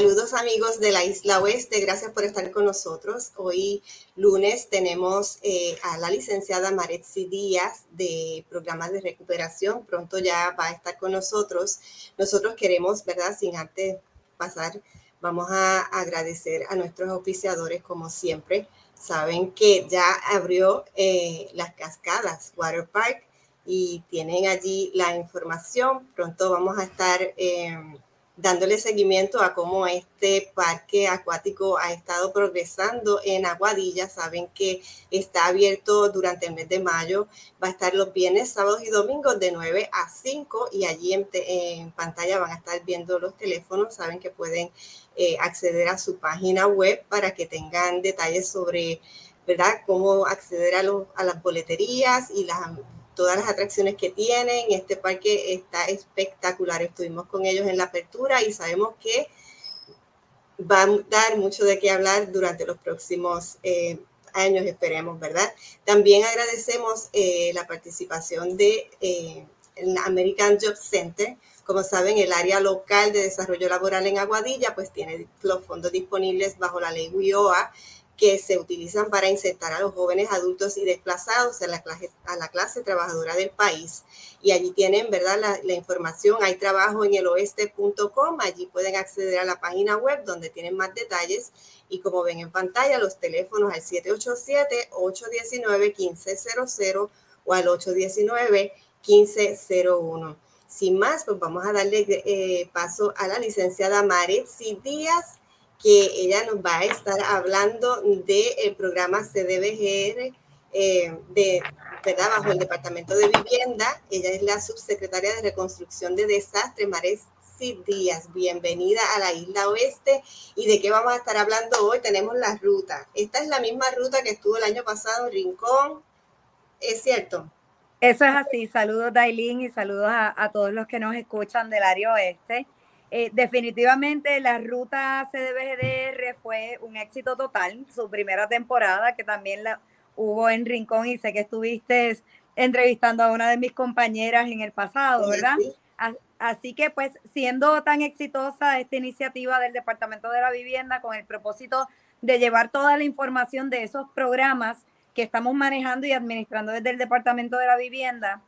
Saludos amigos de la Isla Oeste, gracias por estar con nosotros. Hoy lunes tenemos eh, a la licenciada Maretsi Díaz de programas de recuperación, pronto ya va a estar con nosotros. Nosotros queremos, ¿verdad? Sin antes pasar, vamos a agradecer a nuestros oficiadores como siempre. Saben que ya abrió eh, las cascadas Water Park y tienen allí la información. Pronto vamos a estar... Eh, dándole seguimiento a cómo este parque acuático ha estado progresando en Aguadilla. Saben que está abierto durante el mes de mayo, va a estar los viernes, sábados y domingos de 9 a 5 y allí en, pantalla van a estar viendo los teléfonos. Saben que pueden eh, acceder a su página web para que tengan detalles sobre, ¿verdad?, cómo acceder a, a las boleterías y las todas las atracciones que tienen. Este parque está espectacular. Estuvimos con ellos en la apertura y sabemos que va a dar mucho de qué hablar durante los próximos eh, años, esperemos, ¿verdad? También agradecemos eh, la participación de eh, American Job Center. Como saben, el área local de desarrollo laboral en Aguadilla, pues tiene los fondos disponibles bajo la ley WIOA que se utilizan para insertar a los jóvenes adultos y desplazados en la clase, a la clase trabajadora del país. Y allí tienen, ¿verdad? La, información. Hay trabajo en el oeste.com. Allí pueden acceder a la página web donde tienen más detalles. Y como ven en pantalla, los teléfonos al 787-819-1500 o al 819-1501. Sin más, pues vamos a darle eh, paso a la licenciada Maretsi Díaz que ella nos va a estar hablando del programa CDBGR eh, de, ¿verdad? bajo el Departamento de Vivienda. Ella es la subsecretaria de Reconstrucción de Desastres, Mares Díaz. Bienvenida a la Isla Oeste. ¿Y de qué vamos a estar hablando hoy? Tenemos la ruta. Esta es la misma ruta que estuvo el año pasado Rincón. ¿Es cierto? Eso es así. Saludos, Dailin, y saludos a todos los que nos escuchan del área oeste. Eh, definitivamente la ruta CDBGDR fue un éxito total, su primera temporada, que también la hubo en Rincón y sé que estuviste entrevistando a una de mis compañeras en el pasado, ¿verdad? Así que pues siendo tan exitosa esta iniciativa del Departamento de la Vivienda con el propósito de llevar toda la información de esos programas que estamos manejando y administrando desde el Departamento de la Vivienda,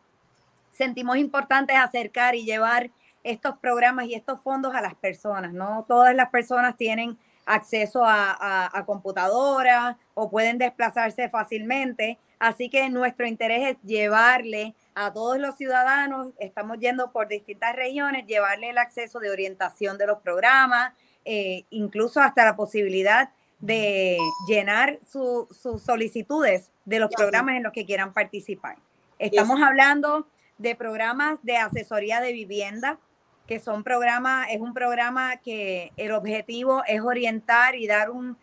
sentimos importante acercar y llevar estos programas y estos fondos a las personas. No todas las personas tienen acceso a, a, computadoras o pueden desplazarse fácilmente. Así que nuestro interés es llevarle a todos los ciudadanos, estamos yendo por distintas regiones, llevarle el acceso de orientación de los programas, eh, incluso hasta la posibilidad de llenar sus solicitudes de los programas en los que quieran participar. Estamos hablando de programas de asesoría de vivienda, que son programas, es un programa que el objetivo es orientar y dar un,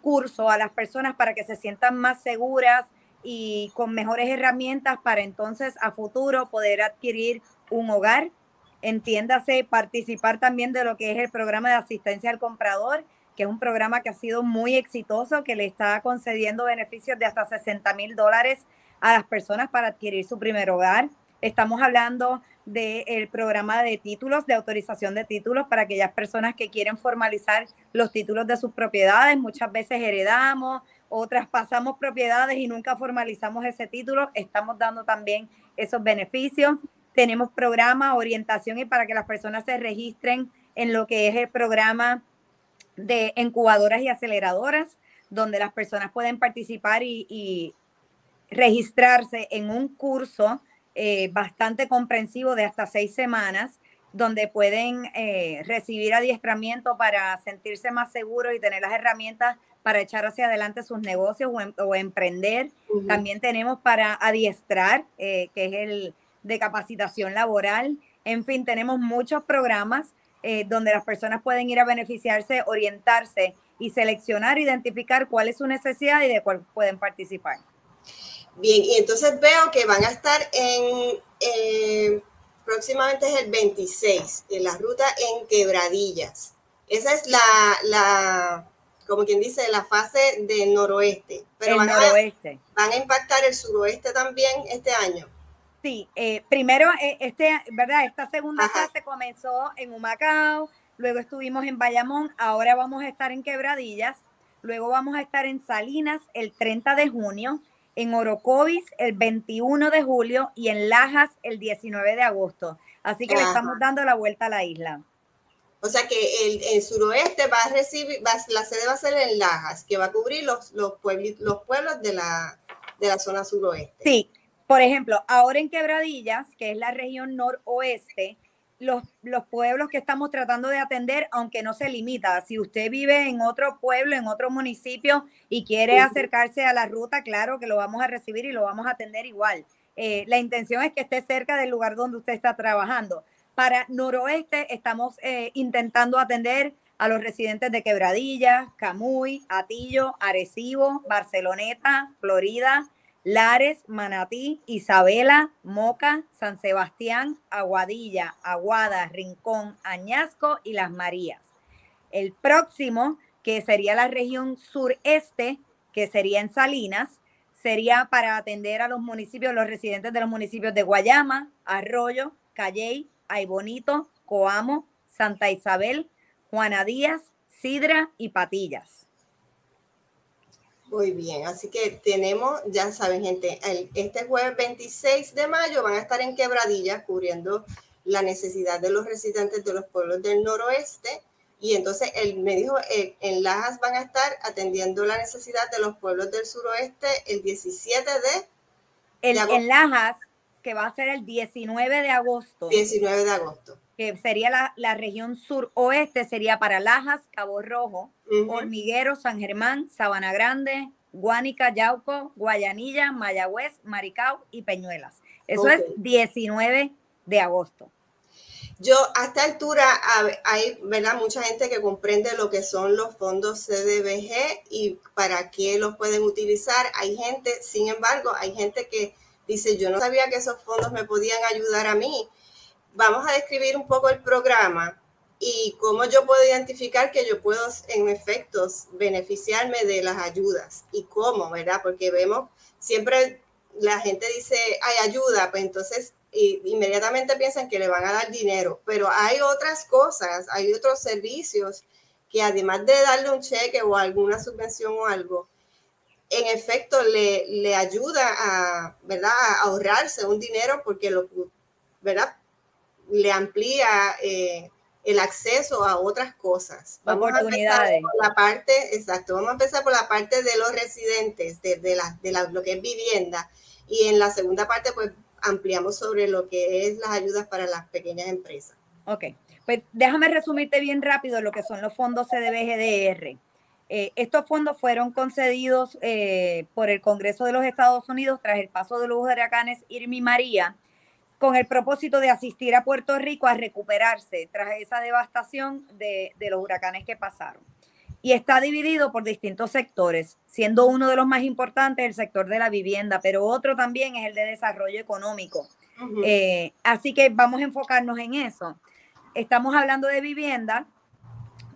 curso a las personas para que se sientan más seguras y con mejores herramientas para entonces a futuro poder adquirir un hogar. Entiéndase, participar también de lo que es el programa de asistencia al comprador, que es un programa que ha sido muy exitoso, que le está concediendo beneficios de hasta 60 mil dólares a las personas para adquirir su primer hogar. Estamos hablando del programa de títulos, de autorización de títulos para aquellas personas que quieren formalizar los títulos de sus propiedades. Muchas veces heredamos, otras pasamos propiedades y nunca formalizamos ese título. Estamos dando también esos beneficios. Tenemos programa, orientación y para que las personas se registren en lo que es el programa de incubadoras y aceleradoras, donde las personas pueden participar y, y registrarse en un curso eh, bastante comprensivo de hasta seis semanas, donde pueden eh, recibir adiestramiento para sentirse más seguros y tener las herramientas para echar hacia adelante sus negocios o, em, emprender. También tenemos para adiestrar, eh, que es el de capacitación laboral. En fin, tenemos muchos programas donde las personas pueden ir a beneficiarse, orientarse y seleccionar, identificar cuál es su necesidad y de cuál pueden participar. Bien, y entonces veo que van a estar en, eh, próximamente es el 26, en la ruta en Quebradillas. Esa es la, la como quien dice, la fase del noroeste. Pero van, noroeste. A, van a impactar el suroeste también este año. Sí, eh, primero, eh, este, ¿verdad? Esta segunda fase comenzó en Humacao, luego estuvimos en Bayamón, ahora vamos a estar en Quebradillas, luego vamos a estar en Salinas el 30 de junio, en Orocovis el 21 de julio y en Lajas el 19 de agosto. Así que le estamos dando la vuelta a la isla. O sea que el, el suroeste va a recibir, la sede va a ser en Lajas, que va a cubrir los, los, los pueblos de la, de la zona suroeste. Sí, por ejemplo, ahora en Quebradillas, que es la región noroeste, los, los, pueblos que estamos tratando de atender, aunque no se limita. Si usted vive en otro pueblo, en otro municipio y quiere acercarse a la ruta, claro que lo vamos a recibir y lo vamos a atender igual. Eh, la intención es que esté cerca del lugar donde usted está trabajando. Para noroeste estamos eh, intentando atender a los residentes de Quebradillas, Camuy, Atillo, Arecibo, Barceloneta, Florida, Lares, Manatí, Isabela, Moca, San Sebastián, Aguadilla, Aguada, Rincón, Añasco y Las Marías. El próximo, que sería la región sureste, que sería en Salinas, sería para atender a los municipios, los residentes de los municipios de Guayama, Arroyo, Calley, Aybonito, Coamo, Santa Isabel, Juana Díaz, Sidra y Patillas. Muy bien, así que tenemos, ya saben gente, este jueves 26 de mayo van a estar en Quebradilla cubriendo la necesidad de los residentes de los pueblos del noroeste. Y entonces él me dijo, eh, en Lajas van a estar atendiendo la necesidad de los pueblos del suroeste el 17 de... El, en Lajas, que va a ser el 19 de agosto. 19 de agosto que sería la, la región suroeste, sería para Lajas, Cabo Rojo, Hormiguero, San Germán, Sabana Grande, Guánica, Yauco, Guayanilla, Mayagüez, Maricao y Peñuelas. Eso es 19 de agosto. Yo a esta altura hay ¿verdad? mucha gente que comprende lo que son los fondos CDBG y para qué los pueden utilizar. Hay gente, sin embargo, hay gente que dice, yo no sabía que esos fondos me podían ayudar a mí vamos a describir un poco el programa y cómo yo puedo identificar que yo puedo, en efectos, beneficiarme de las ayudas y cómo, ¿verdad? Porque vemos, siempre la gente dice, hay ayuda, pues entonces inmediatamente piensan que le van a dar dinero, pero hay otras cosas, hay otros servicios que además de darle un cheque o alguna subvención o algo, en efecto le, le ayuda a, ¿verdad? a ahorrarse un dinero porque lo, ¿verdad? Le amplía eh, el acceso a otras cosas. Vamos Oportunidades. A por la parte, exacto, vamos a empezar por la parte de los residentes, de, de, la, de lo que es vivienda. Y en la segunda parte, pues ampliamos sobre lo que es las ayudas para las pequeñas empresas. Ok, pues déjame resumirte bien rápido lo que son los fondos CDBGDR. Eh, estos fondos fueron concedidos eh, por el Congreso de los Estados Unidos tras el paso de los huracanes Irma y María con el propósito de asistir a Puerto Rico a recuperarse tras esa devastación de, los huracanes que pasaron. Y está dividido por distintos sectores, siendo uno de los más importantes el sector de la vivienda, pero otro también es el de desarrollo económico. Eh, así que vamos a enfocarnos en eso. Estamos hablando de vivienda,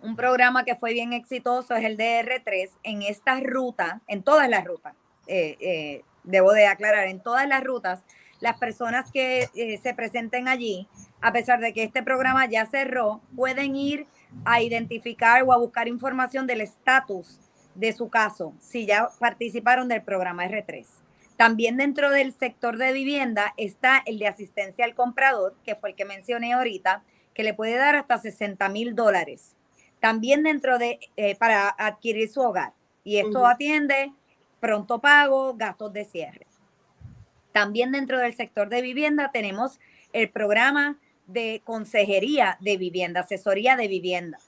un programa que fue bien exitoso es el DR3 en esta ruta, en todas las rutas, eh, eh, debo de aclarar, en todas las rutas las personas que eh, se presenten allí, a pesar de que este programa ya cerró, pueden ir a identificar o a buscar información del estatus de su caso, si ya participaron del programa R3. También dentro del sector de vivienda está el de asistencia al comprador, que fue el que mencioné ahorita, que le puede dar hasta 60 mil dólares. También dentro de, eh, para adquirir su hogar. Y esto atiende pronto pago, gastos de cierre. También dentro del sector de vivienda tenemos el programa de consejería de vivienda, asesoría de vivienda.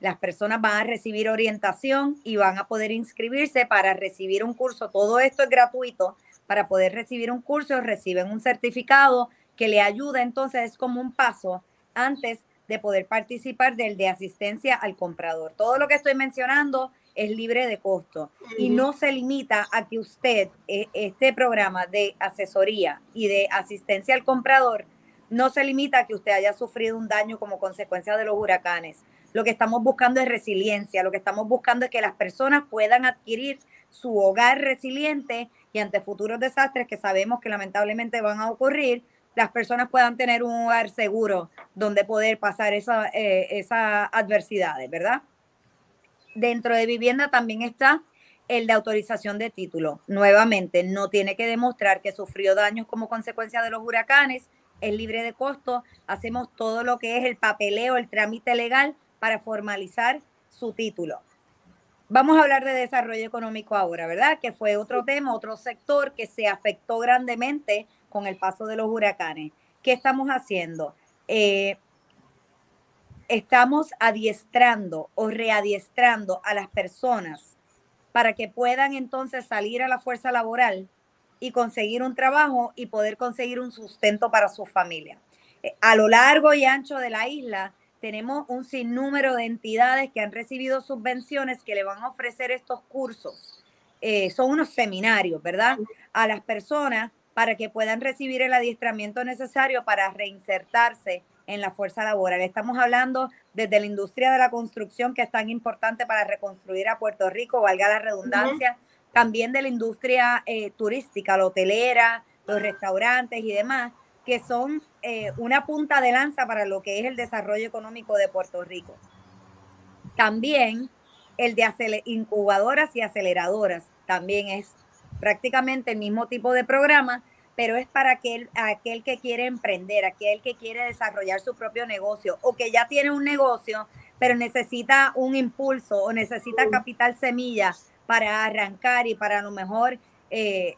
Las personas van a recibir orientación y van a poder inscribirse para recibir un curso. Todo esto es gratuito. Para poder recibir un curso reciben un certificado que le ayuda entonces, es como un paso antes de poder participar del de asistencia al comprador. Todo lo que estoy mencionando es libre de costo y no se limita a que usted, e, este programa de asesoría y de asistencia al comprador, no se limita a que usted haya sufrido un daño como consecuencia de los huracanes. Lo que estamos buscando es resiliencia, lo que estamos buscando es que las personas puedan adquirir su hogar resiliente y ante futuros desastres que sabemos que lamentablemente van a ocurrir, las personas puedan tener un lugar seguro donde poder pasar esa, eh, esas adversidades, ¿verdad? Dentro de vivienda también está el de autorización de título. Nuevamente, no tiene que demostrar que sufrió daños como consecuencia de los huracanes, es libre de costo, hacemos todo lo que es el papeleo, el trámite legal para formalizar su título. Vamos a hablar de desarrollo económico ahora, ¿verdad? Que fue otro tema, otro sector que se afectó grandemente con el paso de los huracanes. ¿Qué estamos haciendo? Eh, estamos adiestrando o readiestrando a las personas para que puedan entonces salir a la fuerza laboral y conseguir un trabajo y poder conseguir un sustento para su familia. Eh, a lo largo y ancho de la isla tenemos un sinnúmero de entidades que han recibido subvenciones que le van a ofrecer estos cursos. Eh, son unos seminarios, ¿verdad? A las personas para que puedan recibir el adiestramiento necesario para reinsertarse en la fuerza laboral. Estamos hablando desde la industria de la construcción, que es tan importante para reconstruir a Puerto Rico, valga la redundancia, también de la industria eh, turística, la hotelera, los restaurantes y demás, que son eh, una punta de lanza para lo que es el desarrollo económico de Puerto Rico. También el de incubadoras y aceleradoras, también es prácticamente el mismo tipo de programa, pero es para aquel, aquel que quiere emprender, aquel que quiere desarrollar su propio negocio o que ya tiene un negocio, pero necesita un impulso o necesita capital semilla para arrancar y para a lo mejor eh,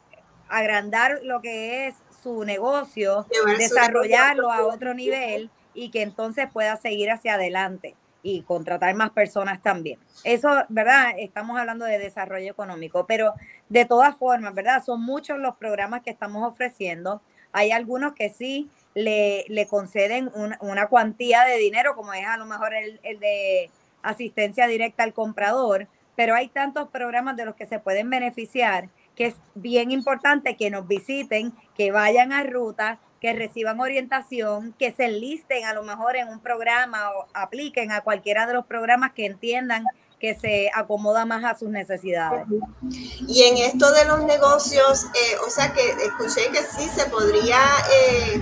agrandar lo que es su negocio, desarrollarlo a otro nivel y que entonces pueda seguir hacia adelante y contratar más personas también. Eso, ¿verdad? Estamos hablando de desarrollo económico, pero de todas formas, ¿verdad? Son muchos los programas que estamos ofreciendo. Hay algunos que sí le, le conceden una cuantía de dinero, como es a lo mejor el, el de asistencia directa al comprador, pero hay tantos programas de los que se pueden beneficiar que es bien importante que nos visiten, que vayan a ruta, que reciban orientación, que se enlisten a lo mejor en un programa o apliquen a cualquiera de los programas que entiendan que se acomoda más a sus necesidades. Y en esto de los negocios, eh, o sea que escuché que sí se podría, eh,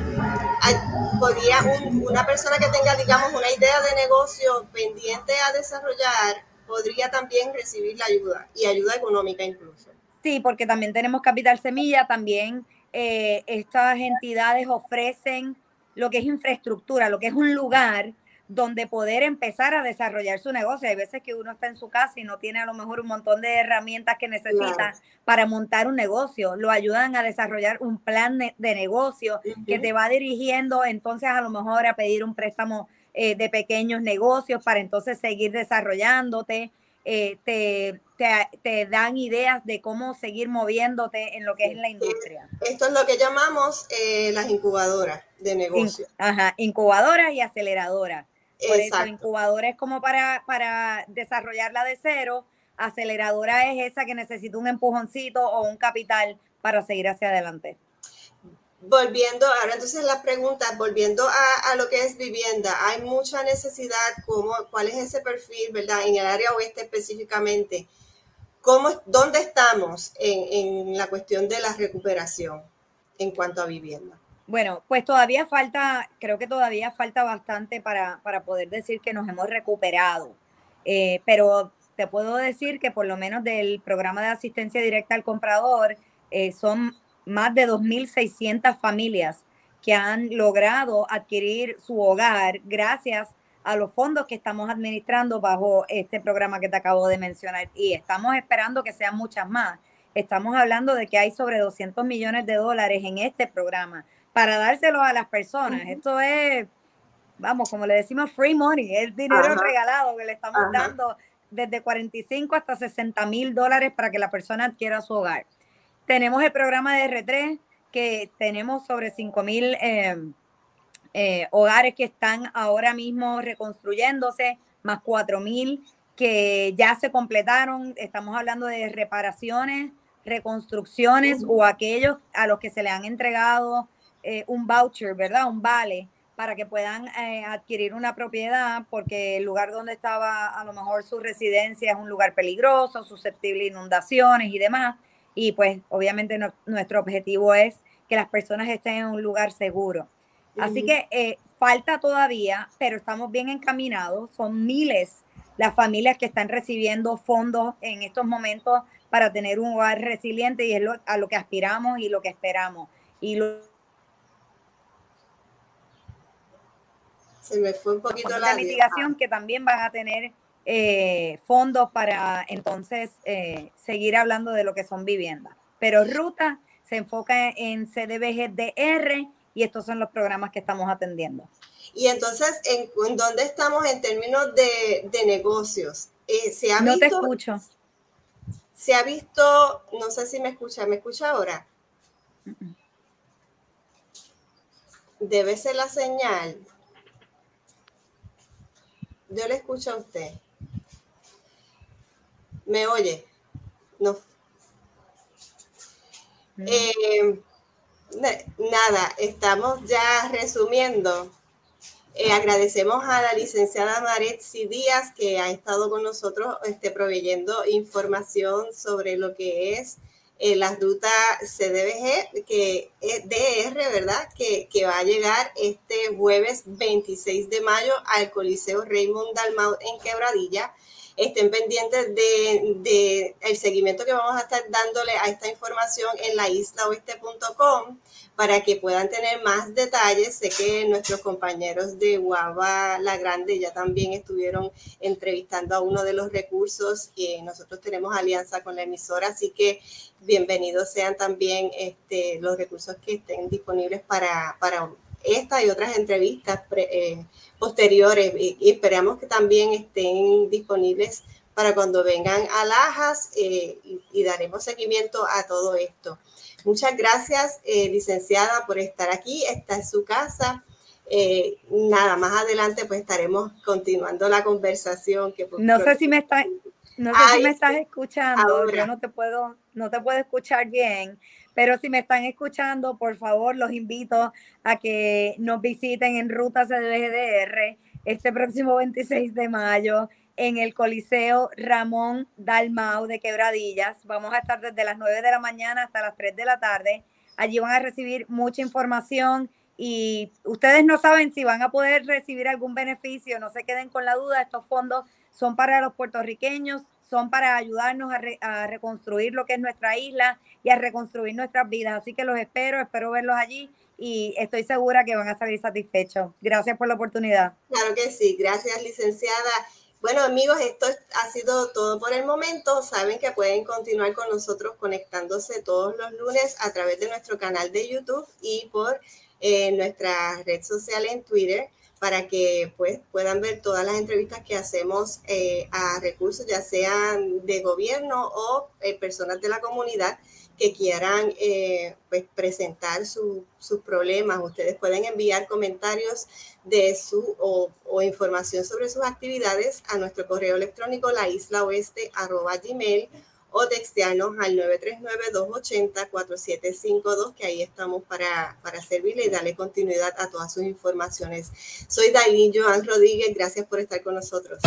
podría una persona que tenga, digamos, una idea de negocio pendiente a desarrollar, podría también recibir la ayuda y ayuda económica incluso. Sí, porque también tenemos Capital Semilla, también eh, estas entidades ofrecen lo que es infraestructura, lo que es un lugar donde poder empezar a desarrollar su negocio. Hay veces que uno está en su casa y no tiene a lo mejor un montón de herramientas que necesita para montar un negocio. Lo ayudan a desarrollar un plan de, negocio que te va dirigiendo entonces a lo mejor a pedir un préstamo eh, de pequeños negocios para entonces seguir desarrollándote. Eh, te, te, dan ideas de cómo seguir moviéndote en lo que es la industria. Esto es lo que llamamos eh, las incubadoras de negocio. ajá, incubadoras y aceleradoras. Por eso, incubadora es como para, para desarrollarla de cero, aceleradora es esa que necesita un empujoncito o un capital para seguir hacia adelante volviendo, ahora entonces la pregunta, volviendo a, lo que es vivienda, hay mucha necesidad, ¿cómo, ¿cuál es ese perfil, verdad? En el área oeste específicamente, ¿cómo, ¿dónde estamos en, la cuestión de la recuperación en cuanto a vivienda? Bueno, pues todavía falta, creo que todavía falta bastante para, poder decir que nos hemos recuperado, eh, pero te puedo decir que por lo menos del programa de asistencia directa al comprador eh, son más de 2.600 familias que han logrado adquirir su hogar gracias a los fondos que estamos administrando bajo este programa que te acabo de mencionar y estamos esperando que sean muchas más. Estamos hablando de que hay sobre 200 millones de dólares en este programa para dárselos a las personas. Esto es, vamos, como le decimos, free money, es dinero regalado que le estamos dando desde 45 hasta 60 mil dólares para que la persona adquiera su hogar. Tenemos el programa de R3, que tenemos sobre 5 mil eh, eh, hogares que están ahora mismo reconstruyéndose, más 4 mil que ya se completaron. Estamos hablando de reparaciones, reconstrucciones o aquellos a los que se le han entregado eh, un voucher, ¿verdad? Un vale para que puedan adquirir una propiedad porque el lugar donde estaba a lo mejor su residencia es un lugar peligroso, susceptible a inundaciones y demás y pues obviamente nuestro objetivo es que las personas estén en un lugar seguro. Así que eh, falta todavía, pero estamos bien encaminados. Son miles las familias que están recibiendo fondos en estos momentos para tener un hogar resiliente y es a lo que aspiramos y lo que esperamos. Y lo, Se me fue un poquito la mitigación que también van a tener eh, fondos para entonces eh, seguir hablando de lo que son viviendas. Pero Ruta se enfoca en CDBGDR y estos son los programas que estamos atendiendo. Y entonces, ¿en, dónde estamos en términos de, negocios? Eh, ¿se ha no te escucho. Se ha visto, no sé si me escucha, ¿me escucha ahora? Debe ser la señal. Yo le escucho a usted. ¿Me oye? No. Eh, nada, estamos ya resumiendo. Eh, agradecemos a la licenciada Maretsi Díaz que ha estado con nosotros este, proveyendo información sobre lo que es eh, la ruta CDBG, que es DR, ¿verdad? Que, que, va a llegar este jueves 26 de mayo al Coliseo Raymond Dalmau en Quebradilla. Estén pendientes de, el seguimiento que vamos a estar dándole a esta información en la islaoeste.com para que puedan tener más detalles. Sé que nuestros compañeros de Guava La Grande ya también estuvieron entrevistando a uno de los recursos y nosotros tenemos alianza con la emisora, así que bienvenidos sean también este, los recursos que estén disponibles para, para esta y otras entrevistas eh, posteriores y, esperamos que también estén disponibles para cuando vengan a Lajas eh, y daremos seguimiento a todo esto. Muchas gracias, eh, licenciada, por estar aquí. Esta es su casa. Nada, más adelante pues estaremos continuando la conversación. Que no sé si me estás, no sé si me estás escuchando. Yo no te puedo, no te puedo escuchar bien. Pero si me están escuchando, por favor, los invito a que nos visiten en Ruta CDGDR este próximo 26 de mayo en el Coliseo Ramón Dalmau de Quebradillas. Vamos a estar desde las 9 de la mañana hasta las 3 de la tarde. Allí van a recibir mucha información y ustedes no saben si van a poder recibir algún beneficio, no se queden con la duda, estos fondos son para los puertorriqueños, son para ayudarnos a, reconstruir lo que es nuestra isla y a reconstruir nuestras vidas. Así que los espero, espero verlos allí y estoy segura que van a salir satisfechos. Gracias por la oportunidad. Claro que sí, gracias licenciada. Bueno, amigos, esto ha sido todo por el momento. Saben que pueden continuar con nosotros conectándose todos los lunes a través de nuestro canal de YouTube y por eh, nuestra red social en Twitter para que pues, puedan ver todas las entrevistas que hacemos eh, a recursos, ya sean de gobierno o eh, personas de la comunidad que quieran eh, pues, presentar sus problemas. Ustedes pueden enviar comentarios de su o, información sobre sus actividades a nuestro correo electrónico la isla oeste gmail o textearnos al 939-280-4752, que ahí estamos para, para servirle y darle continuidad a todas sus informaciones. Soy Dailin Joan Rodríguez, gracias por estar con nosotros.